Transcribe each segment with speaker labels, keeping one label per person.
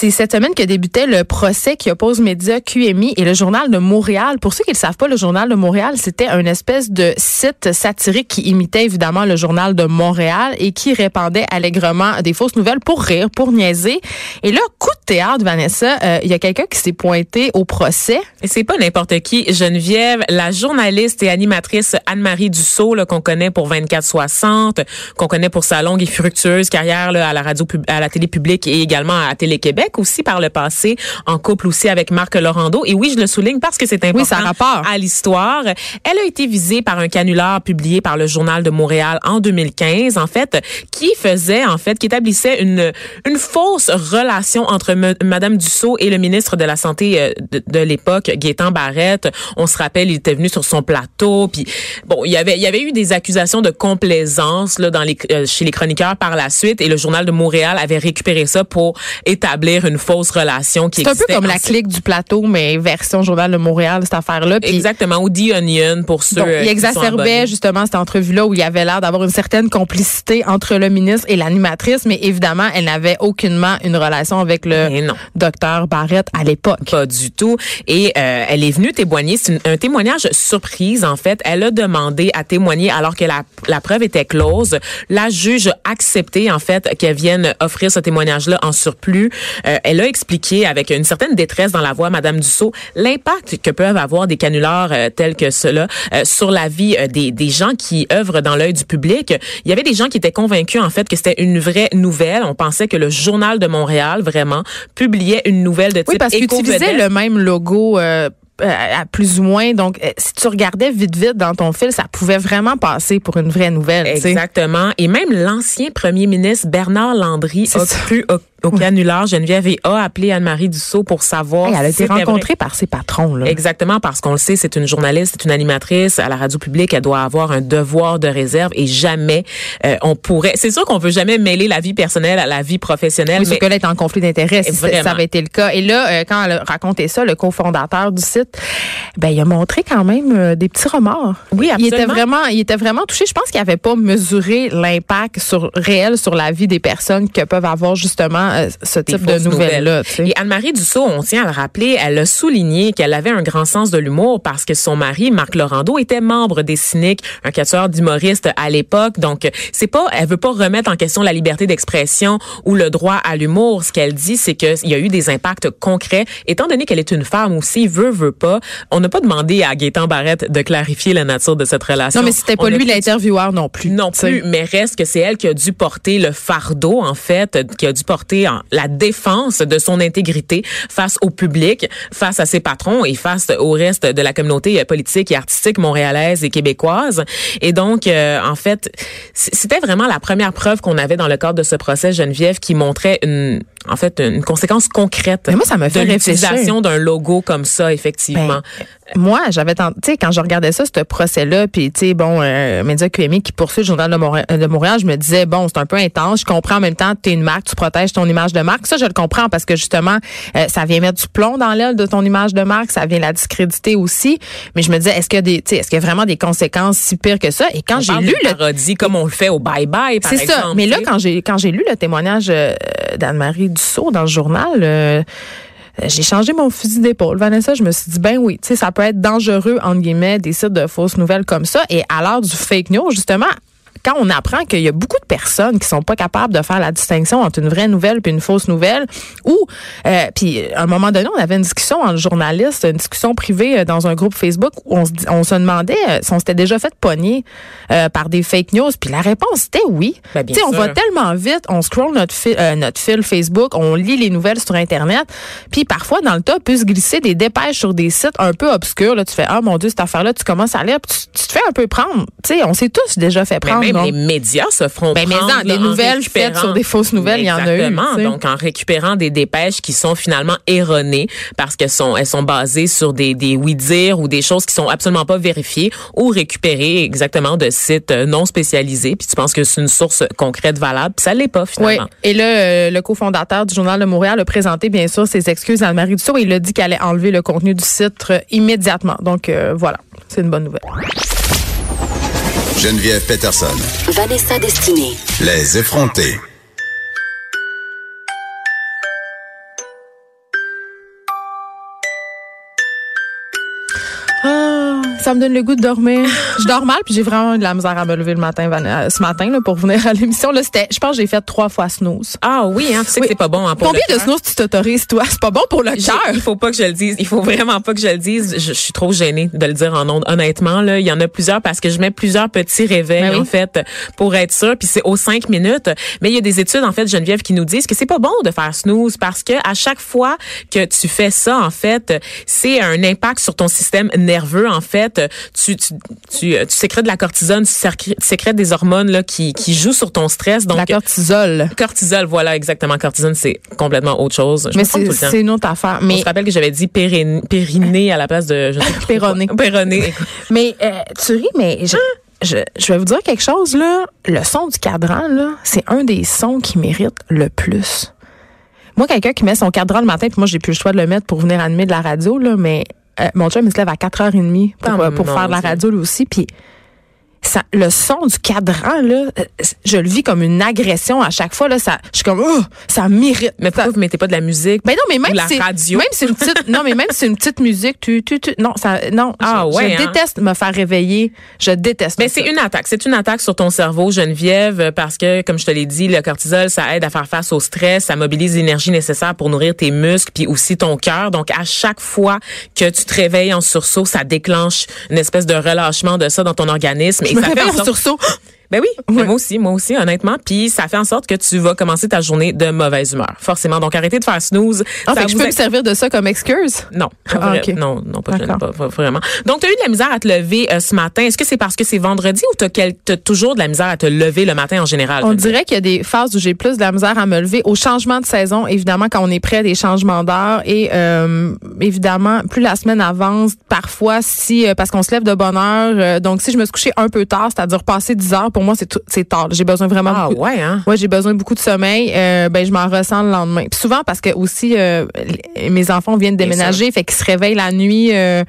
Speaker 1: C'est cette semaine que débutait le procès qui oppose Média QMI et le Journal de Montréal. Pour ceux qui ne le savent pas, le Journal de Montréal, c'était un espèce de site satirique qui imitait évidemment le Journal de Montréal et qui répandait allègrement des fausses nouvelles pour rire, pour niaiser. Et là, coup de théâtre, Vanessa, euh, il y a quelqu'un qui s'est pointé au procès.
Speaker 2: Et c'est pas n'importe qui, Geneviève, la journaliste et animatrice Anne-Marie Dussault, qu'on connaît pour 24-60, qu'on connaît pour sa longue et fructueuse carrière là, à la radio, à la télé publique et également à Télé-Québec aussi par le passé, en couple aussi avec Marc Laurando. Et oui, je le souligne parce que c'est important
Speaker 1: oui, ça rapport.
Speaker 2: à l'histoire. Elle a été visée par un canular publié par le Journal de Montréal en 2015, en fait, qui faisait, en fait, qui établissait une, une fausse relation entre Madame Dussault et le ministre de la Santé euh, de, l'époque, Gaétan Barrette. On se rappelle, il était venu sur son plateau, puis bon, il y avait, il y avait eu des accusations de complaisance là dans les, euh, chez les chroniqueurs par la suite, et le Journal de Montréal avait récupéré ça pour établir une fausse relation qui
Speaker 1: C'est un peu comme la clique du plateau, mais version Journal de Montréal, cette affaire-là.
Speaker 2: Exactement, ou The Onion pour ceux
Speaker 1: donc, Il exacerbait justement cette entrevue-là où il y avait l'air d'avoir une certaine complicité entre le ministre et l'animatrice, mais évidemment, elle n'avait aucunement une relation avec le docteur Barrett à l'époque.
Speaker 2: Pas du tout. Et euh, elle est venue témoigner. C'est un témoignage surprise, en fait. Elle a demandé à témoigner alors que la, la preuve était close. La juge a accepté, en fait, qu'elle vienne offrir ce témoignage-là en surplus. Euh, elle a expliqué avec une certaine détresse dans la voix, Madame Dussault, l'impact que peuvent avoir des canulars euh, tels que cela euh, sur la vie des, des gens qui œuvrent dans l'œil du public. Il y avait des gens qui étaient convaincus en fait que c'était une vraie nouvelle. On pensait que le journal de Montréal vraiment publiait une nouvelle de type
Speaker 1: Oui, parce qu'ils utilisaient le même logo à plus ou moins. Donc, si tu regardais vite, vite dans ton fil, ça pouvait vraiment passer pour une vraie nouvelle.
Speaker 2: Exactement. Et même l'ancien premier ministre Bernard Landry a cru au canular. Geneviève a appelé Anne-Marie Dussault pour savoir.
Speaker 1: elle a été rencontrée par ses patrons. Là.
Speaker 2: Exactement, parce qu'on le sait, c'est une journaliste, c'est une animatrice à la radio publique. Elle doit avoir un devoir de réserve et jamais euh, on pourrait. C'est sûr qu'on veut jamais mêler la vie personnelle à la vie professionnelle.
Speaker 1: Oui, mais que là est en conflit d'intérêts. Si ça avait été le cas. Et là, euh, quand elle a raconté ça, le cofondateur du site, ben il a montré quand même euh, des petits remords.
Speaker 2: Oui, absolument.
Speaker 1: Il était vraiment, il était vraiment touché. Je pense qu'il n'avait pas mesuré l'impact sur réel sur la vie des personnes que peuvent avoir justement euh, ce type de nouvelles-là.
Speaker 2: Et Anne-Marie Dussault, on tient à le rappeler, elle a souligné qu'elle avait un grand sens de l'humour parce que son mari, Marc Laurando, était membre des Cyniques, un quatuor d'humoristes à l'époque. Donc, c'est pas, elle veut pas remettre en question la liberté d'expression ou le droit à l'humour. Ce qu'elle dit, c'est qu'il y a eu des impacts concrets. Étant donné qu'elle est une femme aussi, veut, veut pas, on n'a pas demandé à Gaétan Barrette de clarifier la nature de cette relation.
Speaker 1: Non, mais c'était pas lui l'intervieweur non plus.
Speaker 2: Non plus, mais reste que c'est elle qui a dû porter le fardeau, en fait, qui a dû porter la défense de son intégrité face au public, face à ses patrons et face au reste de la communauté politique et artistique montréalaise et québécoise. Et donc, euh, en fait, c'était vraiment la première preuve qu'on avait dans le cadre de ce procès Geneviève qui montrait une, en fait, une conséquence concrète
Speaker 1: Mais moi, ça me fait
Speaker 2: de l'utilisation d'un logo comme ça, effectivement. Ben,
Speaker 1: moi, j'avais tu sais, quand je regardais ça, ce procès-là, puis tu sais, bon, euh, Média QMI qui poursuit le journal de Montréal, je me disais, bon, c'est un peu intense. Je comprends en même temps tu es une marque, tu protèges ton image de marque. Ça, je le comprends parce que justement, euh, ça vient mettre du plomb dans l'aile de ton image de marque, ça vient la discréditer aussi. Mais je me disais, est-ce qu'il y a des, est-ce qu'il y a vraiment des conséquences si pires que ça? Et quand j'ai lu
Speaker 2: le parodie comme on le fait au bye bye, par exemple. C'est ça.
Speaker 1: Mais là, quand j'ai quand j'ai lu le témoignage euh, d'Anne-Marie Dussault dans le journal. Euh, j'ai changé mon fusil d'épaule. Vanessa, je me suis dit, ben oui, tu sais, ça peut être dangereux, entre guillemets, des sites de fausses nouvelles comme ça. Et à l'heure du fake news, justement, quand on apprend qu'il y a beaucoup de personnes qui sont pas capables de faire la distinction entre une vraie nouvelle puis une fausse nouvelle, ou euh, puis à un moment donné, on avait une discussion entre journalistes, une discussion privée euh, dans un groupe Facebook où on se, on se demandait euh, si on s'était déjà fait pogner euh, par des fake news, puis la réponse était oui.
Speaker 2: Ben,
Speaker 1: tu sais, on va tellement vite, on scroll notre fil, notre fil Facebook, on lit les nouvelles sur internet, puis parfois dans le tas peut se glisser des dépêches sur des sites un peu obscurs. Là, tu fais ah mon dieu cette affaire là, tu commences à lire, tu, te fais un peu prendre. Tu sais, on s'est tous déjà fait prendre
Speaker 2: Même
Speaker 1: Donc,
Speaker 2: les médias se feront
Speaker 1: Ben, mais
Speaker 2: prendre là, en
Speaker 1: nouvelles faites sur des fausses nouvelles, il y en a eu,
Speaker 2: Exactement.
Speaker 1: tu sais.
Speaker 2: Donc, en récupérant des dépêches qui sont finalement erronées parce qu'elles sont, elles sont basées sur des, des oui-dire ou des choses qui sont absolument pas vérifiées ou récupérées exactement de sites euh, non spécialisés. Puis tu penses que c'est une source concrète, valable, puis ça l'est pas
Speaker 1: Oui.
Speaker 2: finalement.
Speaker 1: Et là, euh, le cofondateur du Journal de Montréal a présenté, bien sûr, ses excuses à Anne-Marie Dussault il a dit qu'elle allait enlever le contenu du site immédiatement. Donc, euh, voilà. C'est une bonne nouvelle.
Speaker 3: Geneviève Peterson.
Speaker 4: Vanessa Destinée.
Speaker 3: Les effrontés.
Speaker 1: Ah, ça me donne le goût de dormir. Je dors mal, puis j'ai vraiment de la misère à me lever le matin, euh, ce matin, là, pour venir à l'émission. Là, c'était, je pense que j'ai fait trois fois snooze.
Speaker 2: Ah oui, hein, tu sais
Speaker 1: Oui.
Speaker 2: que c'est pas bon hein, pour
Speaker 1: Combien
Speaker 2: le
Speaker 1: de snooze tu t'autorises, toi? C'est pas bon pour le cœur.
Speaker 2: Il faut pas que je le dise. Il faut vraiment pas que je le dise. Je, je suis trop gênée de le dire en ondes. Honnêtement, là, il y en a plusieurs parce que je mets plusieurs petits réveils
Speaker 1: Ben oui.
Speaker 2: en fait pour être sûr. Puis c'est aux cinq minutes. Mais il y a des études en fait, Geneviève, qui nous disent que c'est pas bon de faire snooze parce que à chaque fois que tu fais ça, en fait, c'est un impact sur ton système nerveux. En fait, tu tu tu, tu sécrètes de la cortisone, tu sécrètes, des hormones là qui qui jouent sur ton stress. Donc
Speaker 1: la cortisol.
Speaker 2: cortisol, voilà exactement. Cortisone, c'est complètement autre chose. Je
Speaker 1: Mais c'est, une autre affaire.
Speaker 2: On
Speaker 1: Mais
Speaker 2: se rappelle que j'avais dit périn- périnée à la place de je sais plus
Speaker 1: Péroné.
Speaker 2: quoi. Péroné.
Speaker 1: Mais euh, tu ris, mais je, je, je vais vous dire quelque chose là. Le son du cadran là, c'est un des sons qui mérite le plus. Moi, quelqu'un qui met son cadran le matin, puis moi j'ai plus le choix de le mettre pour venir animer de la radio là, mais euh, mon chum il se lève à 4h30 pour, pour faire de la radio lui aussi, puis ça, le son du cadran là, euh, je le vis comme une agression à chaque fois là. Ça, je suis comme, oh, ça m'irrite.
Speaker 2: Mais pourquoi
Speaker 1: Ça-
Speaker 2: vous mettez pas de la musique?
Speaker 1: ben non, mais même
Speaker 2: Ou la
Speaker 1: si
Speaker 2: radio?
Speaker 1: même si c'est une petite, non, mais même si c'est une petite musique, tu, tu, tu, non, ça, non.
Speaker 2: Ah
Speaker 1: je,
Speaker 2: ouais,
Speaker 1: je
Speaker 2: hein?
Speaker 1: déteste me faire réveiller. Je déteste.
Speaker 2: Mais
Speaker 1: ça.
Speaker 2: c'est une attaque. C'est une attaque sur ton cerveau, Geneviève, parce que, comme je te l'ai dit, le cortisol, ça aide à faire face au stress, ça mobilise l'énergie nécessaire pour nourrir tes muscles, puis aussi ton cœur. Donc, à chaque fois que tu te réveilles en sursaut, ça déclenche une espèce de relâchement de ça dans ton organisme.
Speaker 1: Je me réveille
Speaker 2: en sorte-
Speaker 1: sursaut.
Speaker 2: Ben oui, moi aussi, moi aussi, honnêtement. Puis ça fait en sorte que tu vas commencer ta journée de mauvaise humeur, forcément. Donc arrêtez de faire snooze.
Speaker 1: Ah,
Speaker 2: Ça
Speaker 1: fait que je peux me servir de ça comme excuse?
Speaker 2: Non,
Speaker 1: Ah,
Speaker 2: vrai- non, non, pas,
Speaker 1: D'accord.
Speaker 2: pas- pas vraiment. Donc, tu as eu de la misère à te lever euh, ce matin. Est-ce que c'est parce que c'est vendredi ou tu as, toujours de la misère à te lever le matin en général?
Speaker 1: On dirait qu'il y a des phases où j'ai plus de la misère à me lever. Au changement de saison, évidemment, quand on est près des changements d'heure et euh, évidemment, plus la semaine avance, parfois, si euh, parce qu'on se lève de bonne heure, euh, donc si je me suis couchée un peu tard, c'est-à-dire passer 10 heures, pour moi, c'est tard. J'ai besoin vraiment
Speaker 2: Ah
Speaker 1: beaucoup-
Speaker 2: ouais, hein?
Speaker 1: Ouais, j'ai besoin de beaucoup de sommeil. Euh, ben, je m'en ressens le lendemain. Puis souvent parce que aussi euh, mes enfants viennent déménager, fait qu'ils se réveillent la nuit, euh,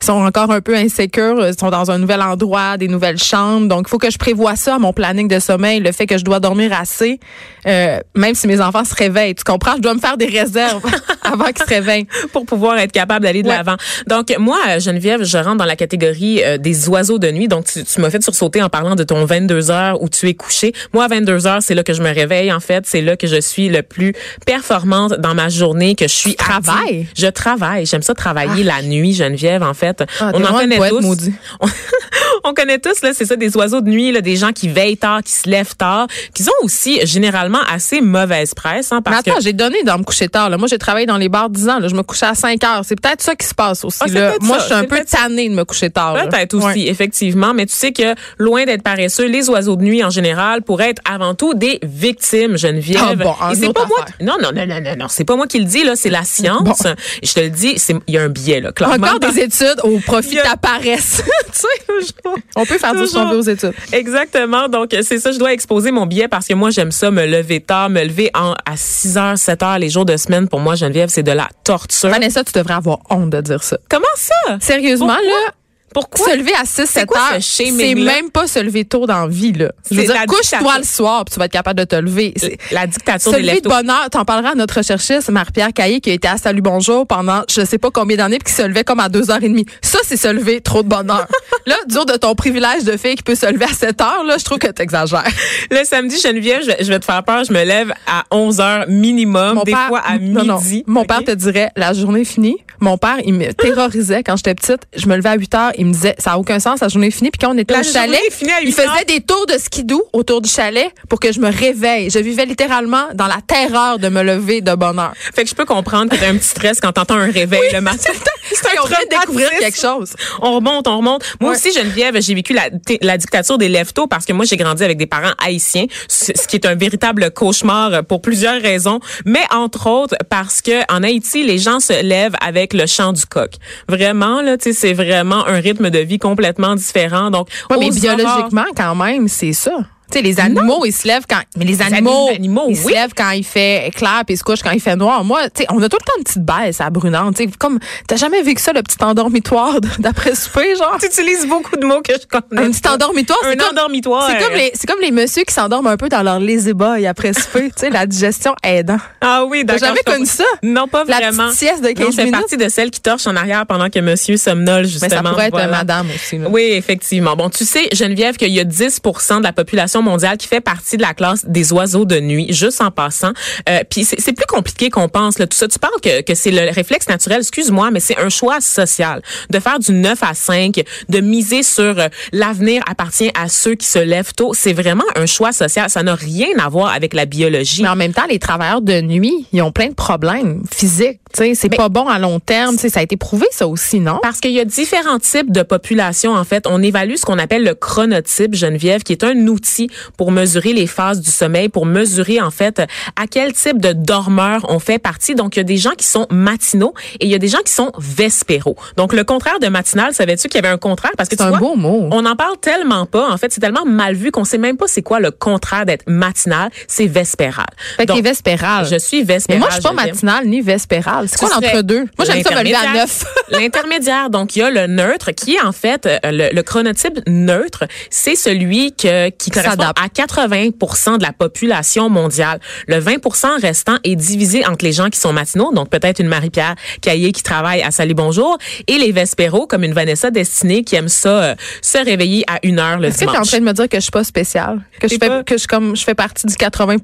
Speaker 1: ils sont encore un peu insécures, ils sont dans un nouvel endroit, des nouvelles chambres. Donc, il faut que je prévoie ça mon planning de sommeil, le fait que je dois dormir assez, euh, même si mes enfants se réveillent. Tu comprends? Je dois me faire des réserves avant qu'ils se réveillent.
Speaker 2: pour pouvoir être capable d'aller de
Speaker 1: Ouais.
Speaker 2: l'avant. Donc moi, euh, Geneviève, je rentre dans la catégorie euh, des oiseaux de nuit. Donc tu, tu m'as fait sursauter en parlant de ton 22 heures où tu es couché. Moi, à 22 heures, c'est là que je me réveille. En fait, c'est là que je suis le plus performante dans ma journée, que je suis
Speaker 1: Tu travailles?
Speaker 2: active. Je travaille. J'aime ça travailler la nuit, Geneviève. En fait,
Speaker 1: Ah,
Speaker 2: on en connaît
Speaker 1: poète
Speaker 2: tous.
Speaker 1: maudit.
Speaker 2: On, on connaît tous là, c'est ça, des oiseaux de nuit, là, des gens qui veillent tard, qui se lèvent tard, qui ont aussi généralement assez mauvaise presse, hein,
Speaker 1: Mais
Speaker 2: parce
Speaker 1: attends,
Speaker 2: que
Speaker 1: j'ai donné de me coucher tard. Là. Moi, j'ai travaillé dans les bars 10 ans. Là. Je me couchais à 5 heures. C'est peut-être ça qui se passe aussi.
Speaker 2: Ah,
Speaker 1: là. Moi,
Speaker 2: ça,
Speaker 1: je suis un peu tannée de me coucher tard.
Speaker 2: Peut-être aussi,
Speaker 1: Ouais.
Speaker 2: effectivement, mais tu sais que loin d'être paresseux, les oiseaux de nuit en général pourraient être avant tout des victimes, Geneviève.
Speaker 1: Ah bon,
Speaker 2: Et c'est pas moi.
Speaker 1: affaire.
Speaker 2: Non, non, non, non, non, non, c'est pas moi qui le dis là, c'est la science.
Speaker 1: Bon.
Speaker 2: Je te le dis, il y a un biais là, clairement.
Speaker 1: Encore des études au profit
Speaker 2: a-
Speaker 1: de ta paresse.
Speaker 2: tu sais, toujours.
Speaker 1: On peut faire ce qu'on veut aux études.
Speaker 2: Exactement. Donc, c'est ça, je dois exposer mon billet parce que moi, j'aime ça, me lever tard, me lever en, à 6 heures, 7 heures les jours de semaine. Pour moi, Geneviève, c'est de la torture.
Speaker 1: Vanessa, tu devrais avoir honte de dire ça.
Speaker 2: Comment ça?
Speaker 1: Sérieusement,
Speaker 2: Pourquoi?
Speaker 1: là,
Speaker 2: Pourquoi?
Speaker 1: se lever à 6, 7
Speaker 2: quoi
Speaker 1: heures,
Speaker 2: ce
Speaker 1: c'est même pas se lever tôt dans la vie, là. Je veux dire, couche-toi le soir, puis tu vas être capable de te lever. C'est-
Speaker 2: La dictature
Speaker 1: Se
Speaker 2: des
Speaker 1: lever de bonne heure, t'en parleras à notre recherchiste, Marie-Pierre Caillé, qui a été à Salut Bonjour pendant je sais pas combien d'années, puis qui se levait comme à 2h30. Ça, c'est se lever trop de bonne heure. là, dur de ton privilège de fille qui peut se lever à 7 heures, là, je trouve que t'exagères.
Speaker 2: Le samedi, Geneviève, je vais, je vais te faire peur, je me lève à 11 heures minimum, des fois à
Speaker 1: non, non.
Speaker 2: midi.
Speaker 1: Mon père te dirait, la journée est finie, Mon père, il me terrorisait quand j'étais petite. Je me levais à 8 heures. Il me disait, ça n'a aucun sens, la journée est finie. Puis quand on était
Speaker 2: La
Speaker 1: au chalet, il
Speaker 2: 8
Speaker 1: faisait des tours de skidoo autour du chalet pour que je me réveille. Je vivais littéralement dans la terreur de me lever de bonne heure.
Speaker 2: Fait que je peux comprendre que t'as un petit stress quand t'entends un réveil le matin. C'est
Speaker 1: on vient de découvrir quelque chose.
Speaker 2: On remonte, on remonte. Moi
Speaker 1: Ouais.
Speaker 2: aussi, Geneviève, j'ai vécu la, la dictature des lève-tôt parce que moi, j'ai grandi avec des parents haïtiens, ce ce qui est un véritable cauchemar pour plusieurs raisons, mais entre autres parce que en Haïti, les gens se lèvent avec le chant du coq. Vraiment, là, tu sais, c'est vraiment un rythme de vie complètement différent. Donc,
Speaker 1: Ouais, mais biologiquement, quand même, c'est ça. Tu sais, les animaux, ils se lèvent quand. Mais les animaux,
Speaker 2: animaux,
Speaker 1: ils se lèvent quand il fait clair puis ils se couchent quand il fait noir. Moi, tu sais, on a tout le temps une petite baisse à brunante. Tu comme, t'as jamais vécu ça, le petit endormitoire d'après souper, genre?
Speaker 2: Tu utilises beaucoup de mots que je connais.
Speaker 1: Un petit endormitoire,
Speaker 2: Un
Speaker 1: c'est comme,
Speaker 2: endormitoire.
Speaker 1: c'est comme les, c'est comme les messieurs qui s'endorment un peu dans leur lazy boy après souper. tu sais, la digestion aidant.
Speaker 2: Ah oui,
Speaker 1: T'as
Speaker 2: d'accord.
Speaker 1: jamais
Speaker 2: je
Speaker 1: connu ça?
Speaker 2: Non, pas
Speaker 1: La
Speaker 2: vraiment.
Speaker 1: petite sieste de 15
Speaker 2: non,
Speaker 1: minutes?
Speaker 2: partie de celles qui torchent en arrière pendant que monsieur somnole,
Speaker 1: Mais
Speaker 2: justement.
Speaker 1: ça pourrait être
Speaker 2: Voilà.
Speaker 1: madame aussi, là.
Speaker 2: Oui, effectivement. Bon, tu sais, Geneviève, qu'il y a 10% de la population mondiale qui fait partie de la classe des oiseaux de nuit, juste en passant. Euh, Puis c'est plus compliqué qu'on pense, là, tout ça. Tu parles que, que c'est le réflexe naturel, excuse-moi, mais c'est un choix social de faire du 9 à 5, de miser sur euh, l'avenir appartient à ceux qui se lèvent tôt. C'est vraiment un choix social. Ça n'a rien à voir avec la biologie.
Speaker 1: Mais en même temps, les travailleurs de nuit, ils ont plein de problèmes physiques. C'est pas bon à long terme. Ça a été prouvé, ça aussi, non?
Speaker 2: Parce qu'il y a différents types de populations, en fait. On évalue ce qu'on appelle le chronotype, Geneviève, qui est un outil pour mesurer les phases du sommeil, pour mesurer, en fait, à quel type de dormeur on fait partie. Donc, il y a des gens qui sont matinaux et il y a des gens qui sont vespéraux. Donc, le contraire de matinal, savais-tu qu'il y avait un contraire? Parce que
Speaker 1: C'est un
Speaker 2: vois,
Speaker 1: beau mot.
Speaker 2: on n'en parle tellement pas. En fait, c'est tellement mal vu qu'on sait même pas c'est quoi le contraire d'être matinal. C'est vespéral.
Speaker 1: Fait
Speaker 2: Donc,
Speaker 1: les vespérales.
Speaker 2: Je suis
Speaker 1: Mais
Speaker 2: vespérale.
Speaker 1: moi, je suis pas matinale ni vespérale. C'est quoi l'entre-deux? Moi, j'aime ça me lever à
Speaker 2: l'intermédiaire.
Speaker 1: 9.
Speaker 2: L'intermédiaire. Donc, il y a le neutre qui est en fait euh, le, le chronotype neutre. C'est celui que, qui correspond à 80% de la population mondiale. Le 20% restant est divisé entre les gens qui sont matinaux, donc peut-être une Marie-Pierre Caillé qui travaille à Salut Bonjour, et les vespéros, comme une Vanessa Destinée qui aime ça, euh, se réveiller à une heure le
Speaker 1: Est-ce que tu es en
Speaker 2: dimanche.
Speaker 1: train de me dire que je suis pas spéciale? Que je fais,
Speaker 2: pas-
Speaker 1: que je, comme, je fais partie du 80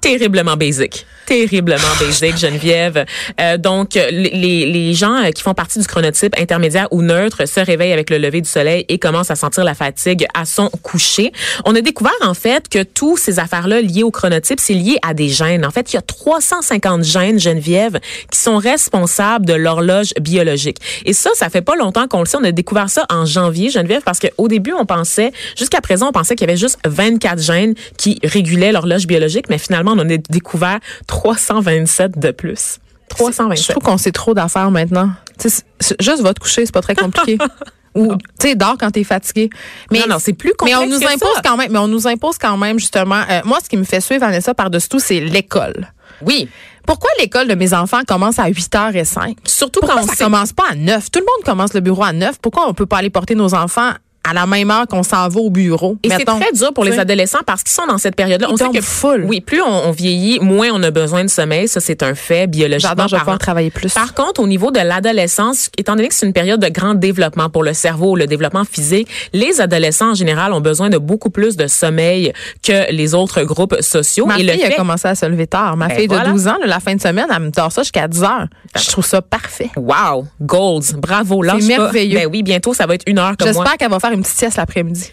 Speaker 2: terriblement basic. Terriblement basic, Geneviève. Euh, donc, les, les, gens euh, qui font partie du chronotype intermédiaire ou neutre se réveillent avec le lever du soleil et commencent à sentir la fatigue à son coucher. On a découvert, en fait, que tous ces affaires-là liées au chronotype, c'est lié à des gènes. En fait, il y a 350 gènes, Geneviève, qui sont responsables de l'horloge biologique. Et ça, ça fait pas longtemps qu'on le sait. On a découvert ça en janvier, Geneviève, parce qu'au début, on pensait, jusqu'à présent, on pensait qu'il y avait juste 24 gènes qui régulaient l'horloge biologique, mais finalement, on en a découvert 327 de plus.
Speaker 1: Je
Speaker 2: 327.
Speaker 1: trouve qu'on sait trop d'affaires maintenant. Juste va te coucher, c'est pas très compliqué. Ou, tu sais, dors quand t'es fatigué. Mais,
Speaker 2: non, non, c'est plus
Speaker 1: mais
Speaker 2: complexe
Speaker 1: on nous
Speaker 2: que
Speaker 1: impose
Speaker 2: ça.
Speaker 1: quand même, mais on nous impose quand même, justement. euh, moi, ce qui me fait suivre, Vanessa, par-dessus tout, c'est l'école.
Speaker 2: Oui.
Speaker 1: Pourquoi l'école de mes enfants commence à 8h05?
Speaker 2: Surtout
Speaker 1: Pourquoi
Speaker 2: quand
Speaker 1: ça commence pas à 9? Tout le monde commence le bureau à 9. Pourquoi on peut pas aller porter nos enfants à la même heure qu'on s'en va au bureau?
Speaker 2: Et c'est très dur pour les adolescents parce qu'ils sont dans cette période-là. On sait que
Speaker 1: full.
Speaker 2: oui, plus on, on vieillit, moins on a besoin de sommeil. Ça, c'est un fait biologiquement
Speaker 1: J'adore, je vais
Speaker 2: parlant.
Speaker 1: pouvoir travailler plus.
Speaker 2: Par contre, au niveau de l'adolescence, étant donné que c'est une période de grand développement pour le cerveau, le développement physique, les adolescents en général ont besoin de beaucoup plus de sommeil que les autres groupes sociaux.
Speaker 1: Ma
Speaker 2: Et
Speaker 1: fille
Speaker 2: le fait
Speaker 1: a commencé à se lever tard. Ma
Speaker 2: Ben
Speaker 1: fille de
Speaker 2: voilà.
Speaker 1: 12 ans, là, la fin de semaine, elle me dort ça jusqu'à 10 heures. Je trouve ça parfait.
Speaker 2: Wow, golds, bravo,
Speaker 1: C'est
Speaker 2: pas.
Speaker 1: merveilleux.
Speaker 2: Ben oui, bientôt ça va être une heure comme.
Speaker 1: J'espère qu'elle va faire une petite sieste l'après-midi.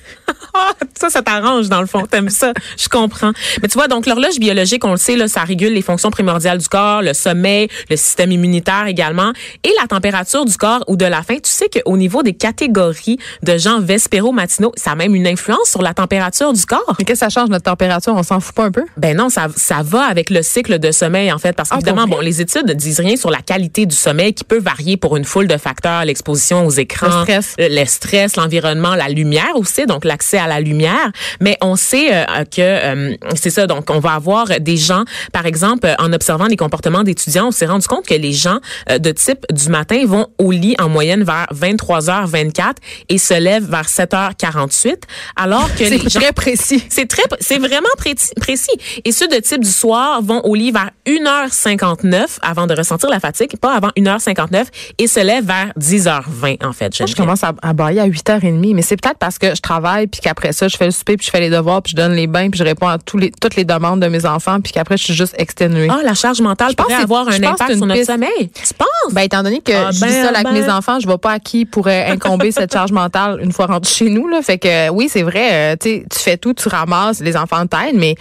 Speaker 2: Ah, ça, ça t'arrange dans le fond. T'aimes ça. Je comprends. Mais tu vois, donc l'horloge biologique, on le sait, là, ça régule les fonctions primordiales du corps, le sommeil, le système immunitaire également, et la température du corps ou de la faim. Tu sais qu'au niveau des catégories de gens vespéro-matinaux, ça a même une influence sur la température du corps?
Speaker 1: Mais qu'est-ce que ça change notre température? On s'en fout pas un peu?
Speaker 2: Ben non, ça, ça va avec le cycle de sommeil, en fait, parce
Speaker 1: Ah,
Speaker 2: qu'évidemment,
Speaker 1: pour
Speaker 2: bon, les études ne disent rien sur la qualité du sommeil qui peut varier pour une foule de facteurs, l'exposition aux écrans,
Speaker 1: Le stress.
Speaker 2: le, la lumière aussi, donc l'accès à la lumière. Mais on sait euh, que euh, c'est ça, donc on va avoir des gens, par exemple, euh, en observant les comportements d'étudiants, on s'est rendu compte que les gens euh, de type du matin vont au lit en moyenne vers 23h24 et se lèvent vers 7h48, alors que les
Speaker 1: C'est
Speaker 2: gens
Speaker 1: très précis.
Speaker 2: c'est très, c'est vraiment précis, précis. Et ceux de type du soir vont au lit vers 1h59 avant de ressentir la fatigue, pas avant 1h59 et se lèvent vers 10h20 en fait.
Speaker 1: Moi, je commence à, à bailler à 8h30, mais c'est peut-être parce que je travaille puis qu'après ça, je fais le souper puis je fais les devoirs puis je donne les bains puis je réponds à tous les, toutes les demandes de mes enfants puis qu'après je suis juste exténuée.
Speaker 2: Ah, la charge mentale
Speaker 1: Je pense
Speaker 2: pourrait
Speaker 1: que-
Speaker 2: avoir un
Speaker 1: pense
Speaker 2: impact sur notre
Speaker 1: piste.
Speaker 2: sommeil. Tu penses?
Speaker 1: Ben, étant donné que
Speaker 2: Ah,
Speaker 1: je
Speaker 2: ben,
Speaker 1: vis seule avec
Speaker 2: ben.
Speaker 1: mes enfants, je vois pas à qui pourrait incomber cette charge mentale une fois rentré chez nous. Là. Fait que oui, c'est vrai, euh, tu sais, tu fais tout, tu ramasses, les enfants t'aident, mais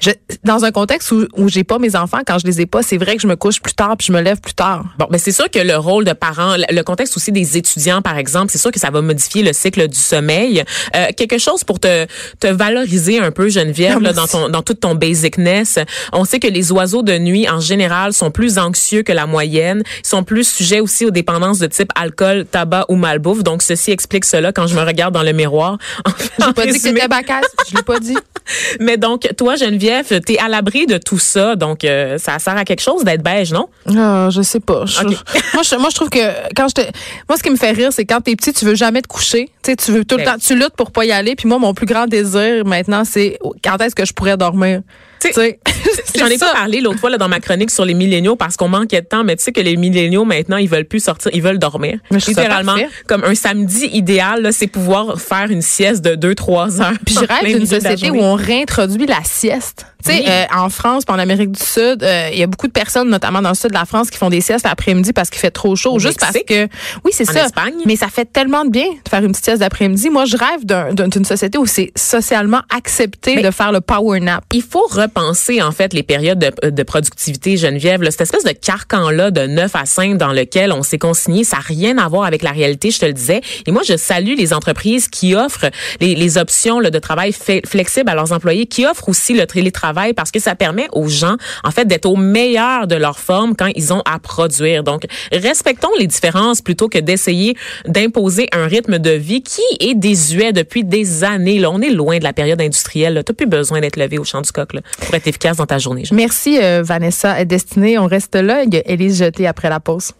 Speaker 1: je, dans un contexte où, où j'ai pas mes enfants, quand je les ai pas, c'est vrai que je me couche plus tard puis je me lève plus tard.
Speaker 2: Bon, mais c'est sûr que le rôle de parent, le- contexte aussi des étudiants, par exemple, c'est sûr que ça va modifier le cycle du sommeil. Euh, quelque chose pour te, te valoriser un peu, Geneviève,
Speaker 1: Ah,
Speaker 2: là, dans ton dans toute ton basicness. On sait que les oiseaux de nuit, en général, sont plus anxieux que la moyenne. Ils sont plus sujets aussi aux dépendances de type alcool, tabac ou malbouffe. Donc, ceci explique cela quand je me regarde dans le miroir.
Speaker 1: J'ai pas dit que c'était bacasse, je l'ai pas dit.
Speaker 2: Mais donc, toi, Geneviève, t'es à l'abri de tout ça. Donc, euh, ça sert à quelque chose d'être beige, non?
Speaker 1: Ah, je sais pas. Je- moi, je, moi, je trouve que quand je te, moi, ce qui me fait rire, c'est quand t'es petit, tu veux jamais te coucher. Tu tu veux tout le
Speaker 2: Ben
Speaker 1: temps, tu luttes pour pas y aller. Puis moi, mon plus grand désir maintenant, c'est quand est-ce que je pourrais dormir?
Speaker 2: J'en ai pas parlé l'autre fois là, dans ma chronique sur les milléniaux parce qu'on manquait de temps, mais tu sais que les milléniaux maintenant ils veulent plus sortir, ils veulent dormir.
Speaker 1: Mais
Speaker 2: Littéralement, comme un samedi idéal, c'est pouvoir faire une sieste de 2-3 heures.
Speaker 1: Puis je rêve d'une société où on réintroduit la sieste. Tu sais,
Speaker 2: Oui.
Speaker 1: euh, en France, puis en Amérique du Sud, euh, il y a beaucoup de personnes, notamment dans le sud de la France, qui font des siestes l'après-midi parce qu'il fait trop chaud,
Speaker 2: Au
Speaker 1: juste parce que, oui, c'est ça.
Speaker 2: Espagne?
Speaker 1: Mais ça fait tellement de bien de faire une petite sieste d'après-midi. Moi, je rêve d'un- d'un- d'une société où c'est socialement accepté
Speaker 2: Mais-
Speaker 1: de faire le power nap.
Speaker 2: il faut repenser en fait les périodes de, productivité Geneviève cette espèce de carcan là de 9 à 5 dans lequel on s'est consigné ça n'a rien à voir avec la réalité je te le disais. Et moi je salue les entreprises qui offrent les, options là, de travail flexible à leurs employés qui offrent aussi le télétravail parce que ça permet aux gens en fait d'être au meilleur de leur forme quand ils ont à produire. Donc respectons les différences plutôt que d'essayer d'imposer un rythme de vie qui est désuet depuis des années là. On est loin de la période industrielle tu n'as plus besoin d'être levé au champ du coq là, pour être efficace dans ta journée.
Speaker 1: Merci, euh, Vanessa Destinée. On reste là. Il y a après la pause.